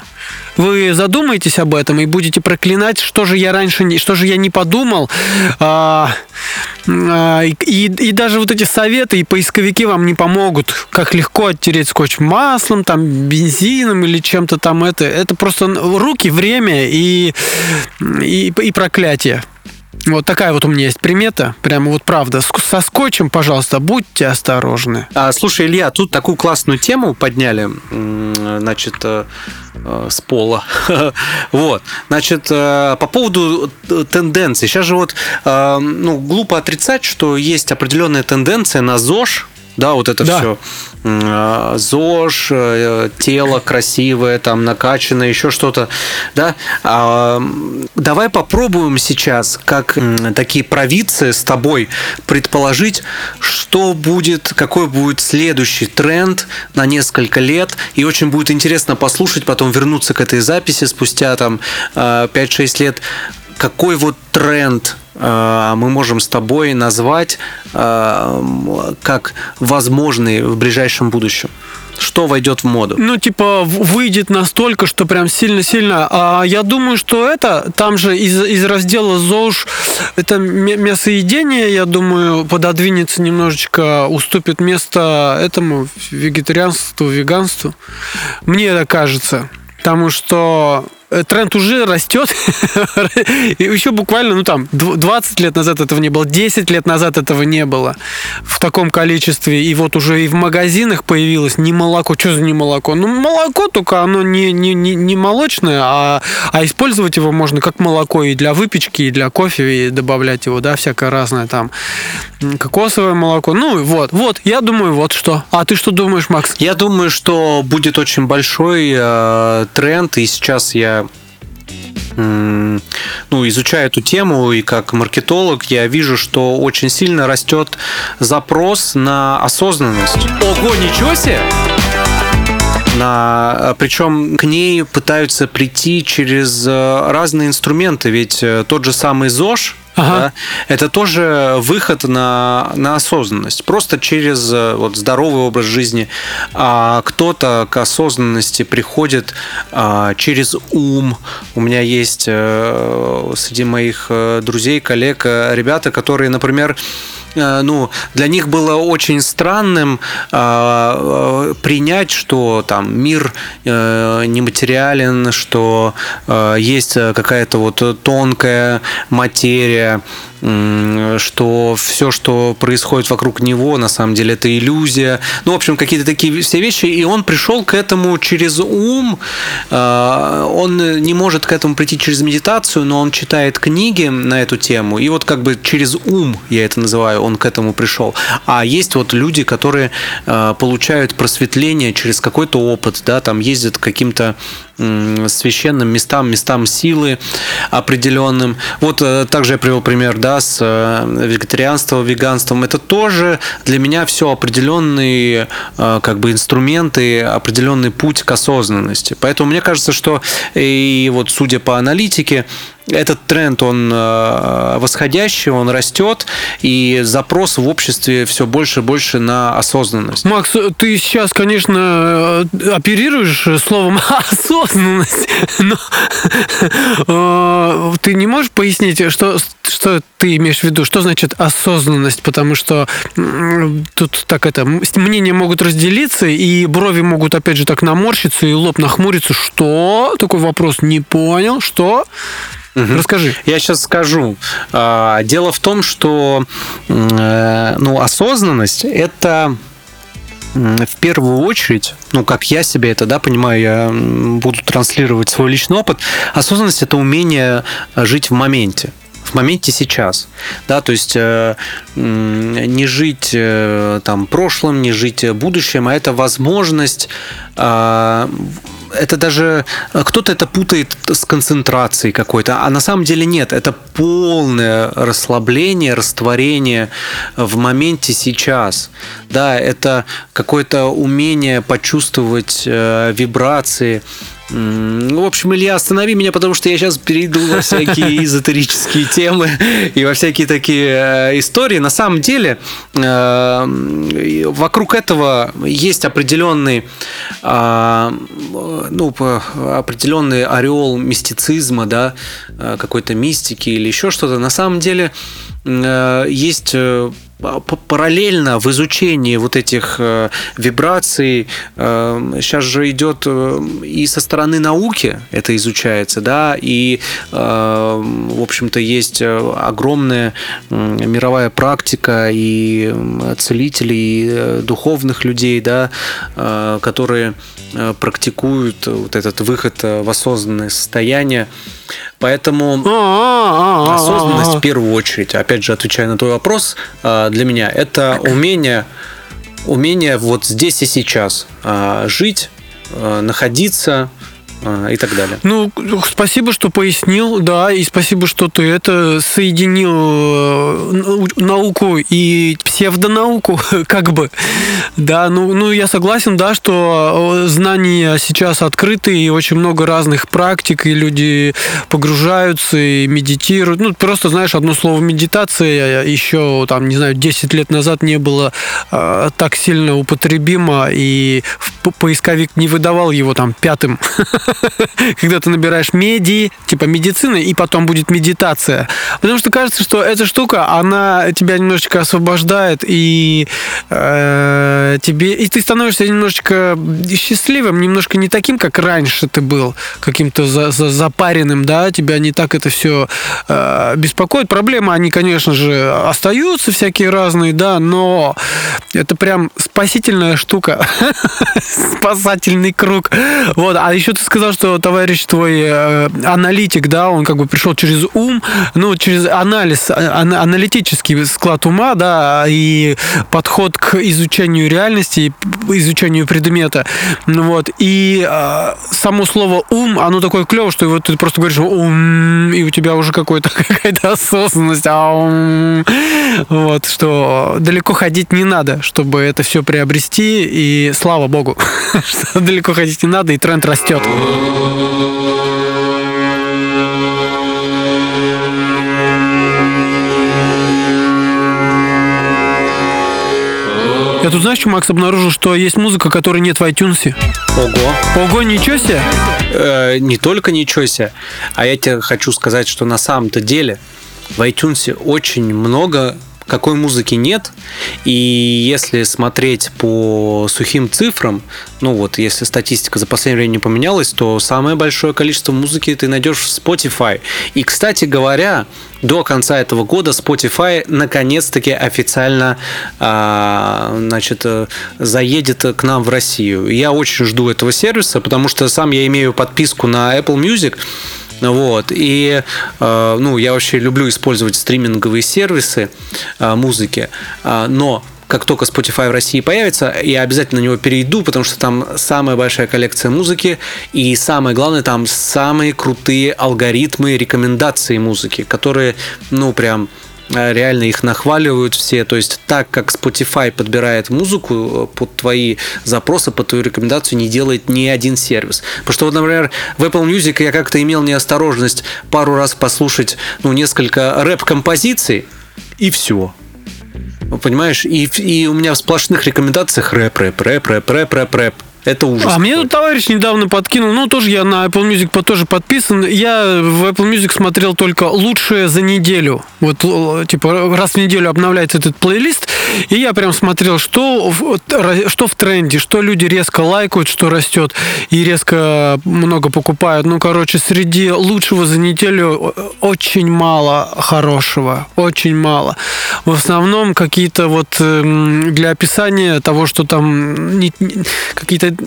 вы задумаетесь об этом и будете проклинать, что же я раньше, не, что же я не подумал. А, а, и, и даже вот эти советы и поисковики вам не помогут, как легко оттереть скотч маслом, там, бензином или чем-то там это. Это просто руки, время и, и, и проклятие. Вот такая вот у меня есть примета. Прямо вот правда. Со скотчем, пожалуйста, будьте осторожны. А, слушай, Илья, тут такую классную тему подняли, значит, э, э, с пола. вот. Значит, э, по поводу тенденций. Сейчас же вот, ну, глупо отрицать, что есть определенная тенденция на ЗОЖ, да, вот это да. все. А, ЗОЖ, э, тело красивое, там накачанное, еще что-то, да. А, давай попробуем сейчас, как такие провидцы с тобой, предположить, что будет, какой будет следующий тренд на несколько лет. И очень будет интересно послушать, потом вернуться к этой записи спустя там 5-6 а, лет. Какой вот тренд Э, мы можем с тобой назвать э, как возможный в ближайшем будущем? Что войдет в моду? Ну, типа, выйдет настолько, что прям сильно-сильно. А я думаю, что это, там же из, из раздела ЗОЖ, это мясоедение, я думаю, пододвинется немножечко, уступит место этому вегетарианству, веганству. Мне это кажется. Потому что тренд уже растет. И еще буквально, ну там, 20 лет назад этого не было, 10 лет назад этого не было в таком количестве. И вот уже и в магазинах появилось не молоко. Что за не молоко? Ну, молоко, только оно не, не, не, не молочное, а, а использовать его можно как молоко и для выпечки, и для кофе, и добавлять его, да, всякое разное там. Кокосовое молоко. Ну, вот, вот, я думаю, вот что. А ты что думаешь, Макс? Я думаю, что будет очень большой э, тренд, и сейчас я ну, изучая эту тему и как маркетолог, я вижу, что очень сильно растет запрос на осознанность. Ого, ничего себе! на, причем к ней пытаются прийти через э, разные инструменты, ведь э, тот же самый ЗОЖ, Ага. Да, это тоже выход на, на осознанность. Просто через э, вот, здоровый образ жизни. А кто-то к осознанности приходит а, через ум. У меня есть а, среди моих друзей, коллег, ребята, которые, например, ну, для них было очень странным э, принять, что там мир э, нематериален, что э, есть какая-то вот тонкая материя, что все, что происходит вокруг него, на самом деле это иллюзия. Ну, в общем, какие-то такие все вещи. И он пришел к этому через ум. А, он не может к этому прийти через медитацию, но он читает книги на эту тему. И вот как бы через ум, я это называю, он к этому пришел. А есть вот люди, которые а, получают просветление через какой-то опыт, да, там ездят к каким-то священным местам, местам силы определенным. Вот э, также я привел пример, да, с э, вегетарианством, веганством. Это тоже для меня все определенные э, как бы инструменты, определенный путь к осознанности. Поэтому мне кажется, что и вот судя по аналитике, этот тренд, он э, восходящий, он растет, и запрос в обществе все больше и больше на осознанность. Макс, ты сейчас, конечно, э, оперируешь словом осознанность, но э, ты не можешь пояснить, что, что ты имеешь в виду? Что значит осознанность? Потому что тут так это, мнения могут разделиться, и брови могут, опять же, так наморщиться, и лоб нахмуриться. Что? Такой вопрос. Не понял. Что? Угу. Расскажи. Я сейчас скажу. А, дело в том, что э, ну, осознанность это в первую очередь, ну, как я себе это, да, понимаю, я буду транслировать свой личный опыт, осознанность – это умение жить в моменте в моменте сейчас, да, то есть э, не жить э, там прошлым, не жить будущим, а это возможность э, это даже э, кто-то это путает с концентрацией какой-то, а на самом деле нет, это полное расслабление, растворение в моменте сейчас. Да, это какое-то умение почувствовать э, вибрации, в общем, Илья, останови меня, потому что я сейчас перейду во всякие эзотерические темы и во всякие такие э, истории. На самом деле, э, вокруг этого есть определенный, а, ну, определенный ореол мистицизма, да, э, какой-то мистики или еще что-то. На самом деле, есть параллельно в изучении вот этих э, вибраций сейчас э, же идет э, и со стороны науки это изучается, да, и в общем-то есть огромная мировая практика и целителей, и духовных людей, да, которые практикуют вот этот выход в осознанное состояние. Поэтому а, а, а, осознанность в первую очередь, опять же, отвечая на твой вопрос, для меня это умение, умение вот здесь и сейчас жить, находиться, а, и так далее. Ну, спасибо, что пояснил, да, и спасибо, что ты это соединил э, науку и псевдонауку, как бы. Да, ну, ну я согласен, да, что э, знания сейчас открыты, и очень много разных практик, и люди погружаются и медитируют. Ну, просто, знаешь, одно слово медитация еще, там, не знаю, 10 лет назад не было э, так сильно употребимо, и поисковик не выдавал его там пятым когда ты набираешь меди, типа медицины, и потом будет медитация. Потому что кажется, что эта штука, она тебя немножечко освобождает и э, тебе... И ты становишься немножечко счастливым, немножко не таким, как раньше ты был, каким-то за, за, запаренным, да, тебя не так это все э, беспокоит. Проблемы, они, конечно же, остаются всякие разные, да, но это прям спасительная штука, спасательный круг. Вот, а еще ты сказал, что товарищ твой э, аналитик, да, он как бы пришел через ум, ну, через анализ, а, аналитический склад ума, да, и подход к изучению реальности, изучению предмета, ну вот, и э, само слово ум, оно такое клево, что вот ты просто говоришь ум, и у тебя уже какой-то какая-то осознанность, а ум, вот, что далеко ходить не надо, чтобы это все приобрести, и слава богу, что далеко ходить не надо, и тренд растет. Я тут, знаешь, что, Макс, обнаружил, что есть музыка, которой нет в iTunes. Ого. Ого, ничего себе. Э, не только ничего себе, а я тебе хочу сказать, что на самом-то деле в iTunes очень много какой музыки нет. И если смотреть по сухим цифрам, ну вот, если статистика за последнее время не поменялась, то самое большое количество музыки ты найдешь в Spotify. И, кстати говоря, до конца этого года Spotify наконец-таки официально а, значит, заедет к нам в Россию. Я очень жду этого сервиса, потому что сам я имею подписку на Apple Music, вот. И э, ну, я вообще люблю использовать стриминговые сервисы э, музыки, э, но как только Spotify в России появится, я обязательно на него перейду, потому что там самая большая коллекция музыки, и самое главное, там самые крутые алгоритмы рекомендации музыки, которые, ну, прям реально их нахваливают все. То есть так, как Spotify подбирает музыку э, под твои запросы, под твою рекомендацию, не делает ни один сервис. Потому что, вот, например, в Apple Music я как-то имел неосторожность пару раз послушать ну, несколько рэп-композиций, и все. Понимаешь? И, и у меня в сплошных рекомендациях рэп, рэп, рэп, рэп, рэп, рэп, рэп. Это ужас. А мне тут товарищ недавно подкинул, ну, тоже я на Apple Music тоже подписан. Я в Apple Music смотрел только лучшее за неделю. Вот, типа, раз в неделю обновляется этот плейлист, и я прям смотрел, что, что в тренде, что люди резко лайкают, что растет, и резко много покупают. Ну, короче, среди лучшего за неделю очень мало хорошего, очень мало. В основном какие-то вот эм, для описания того, что там какие-то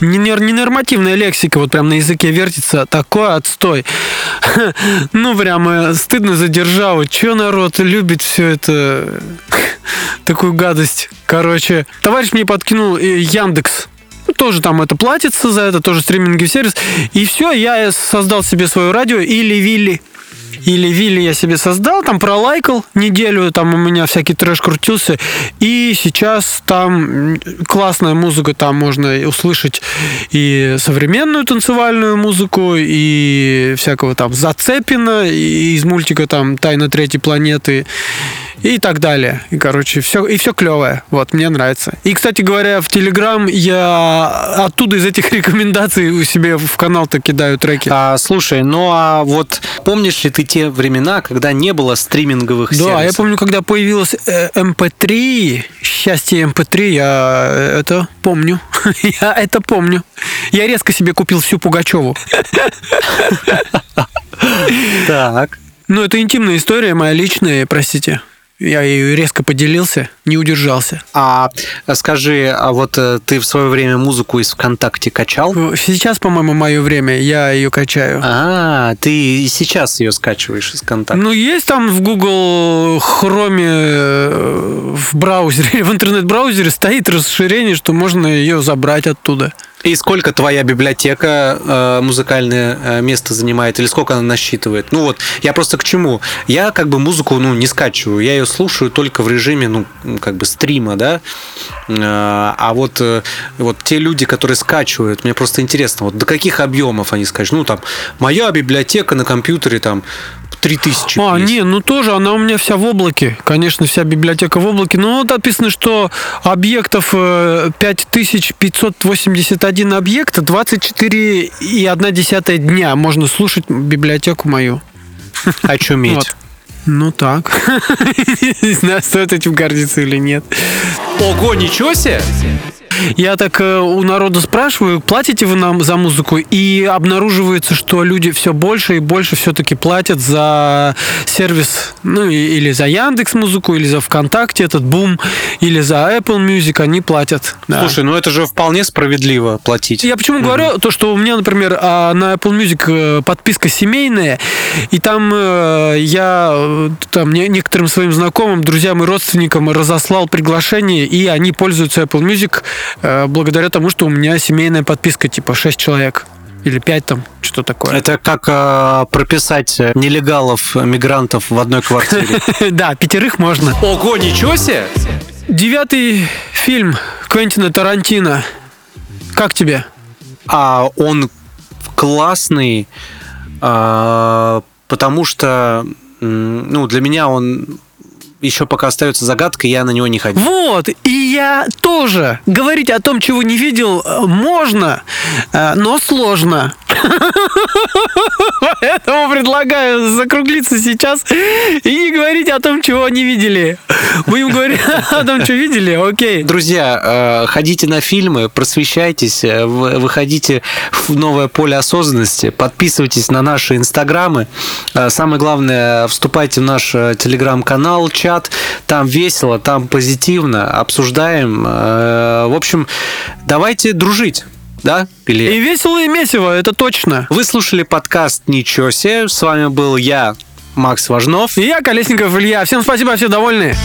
ненормативная лексика вот прям на языке вертится, такой отстой. Ну, прямо стыдно за державу. Че народ любит все это, такую гадость. Короче, товарищ мне подкинул э, Яндекс тоже там это платится за это, тоже стриминговый сервис. И все, я создал себе свое радио или Вилли или Вилли я себе создал, там пролайкал неделю, там у меня всякий трэш крутился, и сейчас там классная музыка, там можно услышать и современную танцевальную музыку, и всякого там Зацепина, из мультика там «Тайна третьей планеты», и так далее. И, короче, все, и все клевое. Вот, мне нравится. И, кстати говоря, в Телеграм я оттуда из этих рекомендаций у себе в канал-то кидаю треки. А, слушай, ну а вот помнишь ли ты те времена, когда не было стриминговых да, сервисов? Да, я помню, когда появилась MP3, э, счастье MP3, я это помню. я это помню. Я резко себе купил всю Пугачеву. Так. Ну, это интимная история, моя личная, простите. Я ее резко поделился, не удержался. А скажи, а вот э, ты в свое время музыку из ВКонтакте качал? Сейчас, по-моему, мое время, я ее качаю. А, ты и сейчас ее скачиваешь из ВКонтакте? Ну, есть там в Google Chrome э, в браузере, в интернет-браузере стоит расширение, что можно ее забрать оттуда. И сколько твоя библиотека э, музыкальное э, место занимает, или сколько она насчитывает? Ну вот, я просто к чему? Я как бы музыку, ну, не скачиваю, я ее слушаю только в режиме, ну, как бы стрима, да. Э, а вот, э, вот те люди, которые скачивают, мне просто интересно, вот до каких объемов они скачивают? Ну, там, моя библиотека на компьютере, там, 3000. А, есть. не, ну тоже она у меня вся в облаке. Конечно, вся библиотека в облаке. Но вот написано, что объектов 5581 э, объект, 24,1 дня можно слушать библиотеку мою. Очуметь. Вот. Ну так. Не знаю, стоит этим гордиться или нет. Ого, ничего себе! Я так э, у народа спрашиваю, платите вы нам за музыку? И обнаруживается, что люди все больше и больше все-таки платят за сервис, ну или за Яндекс Музыку, или за ВКонтакте этот бум, или за Apple Music, они платят. Да. Слушай, ну это же вполне справедливо платить. Я почему говорю, то, что у меня, например, а, на Apple Music э, подписка семейная, и там э, я там не- некоторым своим знакомым, друзьям и родственникам разослал приглашение, и они пользуются Apple Music э, благодаря тому, что у меня семейная подписка, типа 6 человек. Или 5 там, что такое. Это как э, прописать э, нелегалов, э, мигрантов в одной квартире. Да, пятерых можно. Ого, ничего себе! Девятый фильм Квентина Тарантино. Как тебе? А он классный, а, потому что ну, для меня он еще пока остается загадкой, я на него не ходил. Вот, и я тоже. Говорить о том, чего не видел, э, можно, э, но сложно. Поэтому предлагаю закруглиться сейчас и не говорить о том, чего не видели. Будем говорить о том, что видели, окей. Друзья, э, ходите на фильмы, просвещайтесь, вы- выходите в новое поле осознанности, подписывайтесь на наши инстаграмы. Самое главное, вступайте в наш телеграм-канал, чат. Там весело, там позитивно, обсуждаем. Э, В общем, давайте дружить. Да? И Или... весело, и месиво, это точно. Вы слушали подкаст «Ничего себе». С вами был я, Макс Важнов. И я, Колесников Илья. Всем спасибо, все довольны.